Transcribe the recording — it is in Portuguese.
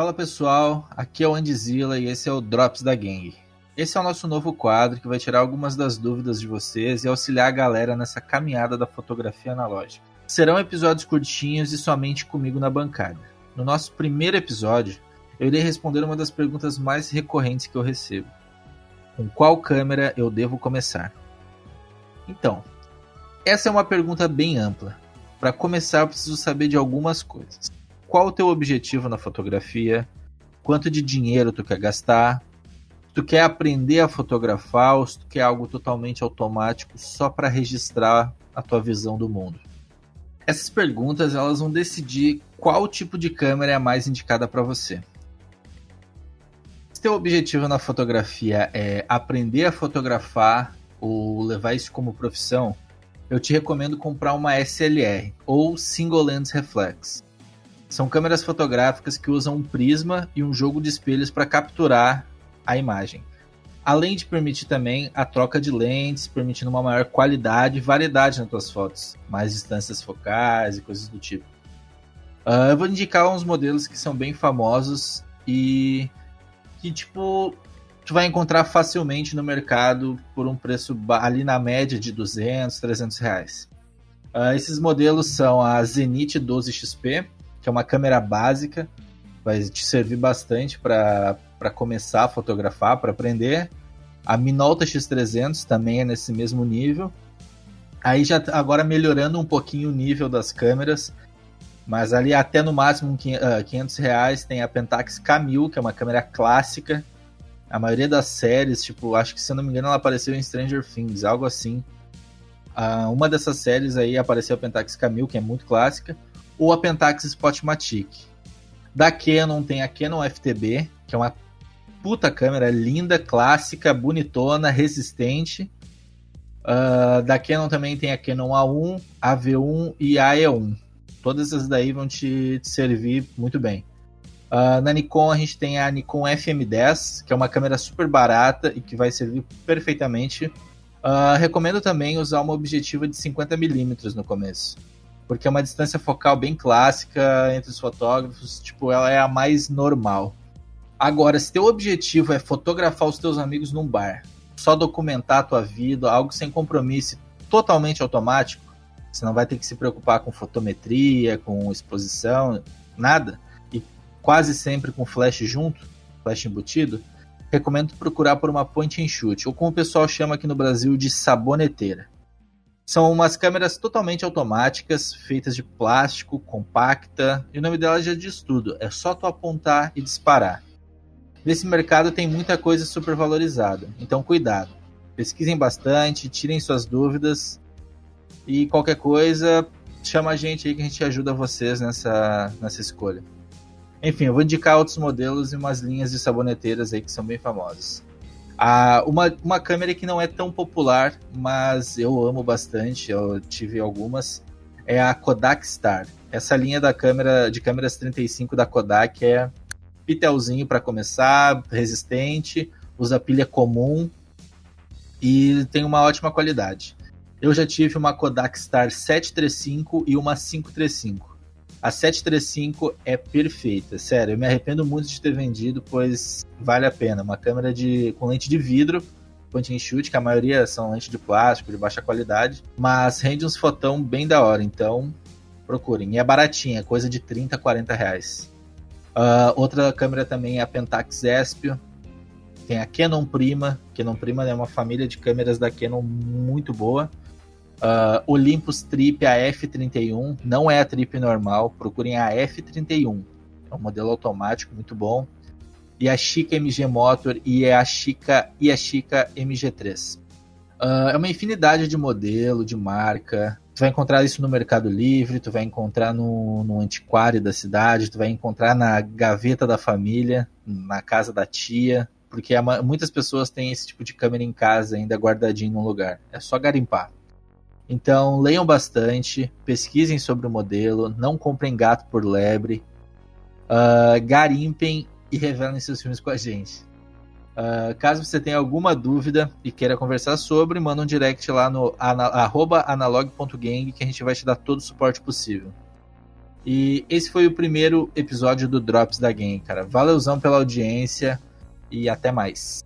Fala pessoal, aqui é o Andizila e esse é o Drops da Gang. Esse é o nosso novo quadro que vai tirar algumas das dúvidas de vocês e auxiliar a galera nessa caminhada da fotografia analógica. Serão episódios curtinhos e somente comigo na bancada. No nosso primeiro episódio, eu irei responder uma das perguntas mais recorrentes que eu recebo: Com qual câmera eu devo começar? Então, essa é uma pergunta bem ampla. Para começar, eu preciso saber de algumas coisas. Qual o teu objetivo na fotografia? Quanto de dinheiro tu quer gastar? Tu quer aprender a fotografar ou se tu quer algo totalmente automático só para registrar a tua visão do mundo? Essas perguntas elas vão decidir qual tipo de câmera é a mais indicada para você. Se teu objetivo na fotografia é aprender a fotografar ou levar isso como profissão, eu te recomendo comprar uma SLR ou Single Lens Reflex. São câmeras fotográficas que usam um prisma e um jogo de espelhos para capturar a imagem. Além de permitir também a troca de lentes, permitindo uma maior qualidade e variedade nas tuas fotos, mais distâncias focais e coisas do tipo. Uh, eu vou indicar uns modelos que são bem famosos e que, tipo, tu vai encontrar facilmente no mercado por um preço ali na média de 200, 300 reais. Uh, esses modelos são a Zenith 12XP, que é uma câmera básica, vai te servir bastante para começar a fotografar, para aprender. A Minolta X300 também é nesse mesmo nível. Aí já agora melhorando um pouquinho o nível das câmeras, mas ali até no máximo 500 ah, reais tem a Pentax K1000, que é uma câmera clássica, a maioria das séries, tipo, acho que se eu não me engano, ela apareceu em Stranger Things, algo assim. Uh, uma dessas séries aí apareceu a Pentax Camille, que é muito clássica, ou a Pentax Spotmatic. Da Canon tem a Canon FTB, que é uma puta câmera linda, clássica, bonitona, resistente. Uh, da Canon também tem a Canon A1, AV1 e a E1. Todas essas daí vão te, te servir muito bem. Uh, na Nikon a gente tem a Nikon FM10, que é uma câmera super barata e que vai servir perfeitamente. Uh, recomendo também usar uma objetiva de 50mm no começo, porque é uma distância focal bem clássica entre os fotógrafos, tipo, ela é a mais normal. Agora, se teu objetivo é fotografar os teus amigos num bar, só documentar a tua vida, algo sem compromisso, totalmente automático, você não vai ter que se preocupar com fotometria, com exposição, nada quase sempre com flash junto, flash embutido, recomendo procurar por uma point and shoot, ou como o pessoal chama aqui no Brasil de saboneteira. São umas câmeras totalmente automáticas, feitas de plástico, compacta, e o nome dela já diz tudo, é só tu apontar e disparar. Nesse mercado tem muita coisa super valorizada, então cuidado. Pesquisem bastante, tirem suas dúvidas e qualquer coisa, chama a gente aí que a gente ajuda vocês nessa, nessa escolha. Enfim, eu vou indicar outros modelos e umas linhas de saboneteiras aí que são bem famosas. Ah, uma, uma câmera que não é tão popular, mas eu amo bastante, eu tive algumas, é a Kodak Star. Essa linha da câmera de câmeras 35 da Kodak é pitelzinho para começar, resistente, usa pilha comum e tem uma ótima qualidade. Eu já tive uma Kodak Star 735 e uma 535. A 735 é perfeita, sério. Eu me arrependo muito de ter vendido, pois vale a pena. Uma câmera de com lente de vidro, point and shoot, que a maioria são lentes de plástico, de baixa qualidade, mas rende uns fotão bem da hora, então procurem. E é baratinha, coisa de 30, 40 reais. Uh, outra câmera também é a Pentax Espio. Tem a Canon Prima. Canon Prima é uma família de câmeras da Canon muito boa. Uh, Olympus Trip a F31 não é a Trip normal, procurem a F31. É um modelo automático muito bom. E a Chica MG Motor e a Chica e a Chica MG3. Uh, é uma infinidade de modelo, de marca. Tu vai encontrar isso no Mercado Livre, tu vai encontrar no, no antiquário da cidade, tu vai encontrar na gaveta da família, na casa da tia, porque muitas pessoas têm esse tipo de câmera em casa ainda guardadinho num lugar. É só garimpar. Então, leiam bastante, pesquisem sobre o modelo, não comprem gato por lebre, uh, garimpem e revelem seus filmes com a gente. Uh, caso você tenha alguma dúvida e queira conversar sobre, manda um direct lá no analog.gang que a gente vai te dar todo o suporte possível. E esse foi o primeiro episódio do Drops da Game, cara. Valeuzão pela audiência e até mais.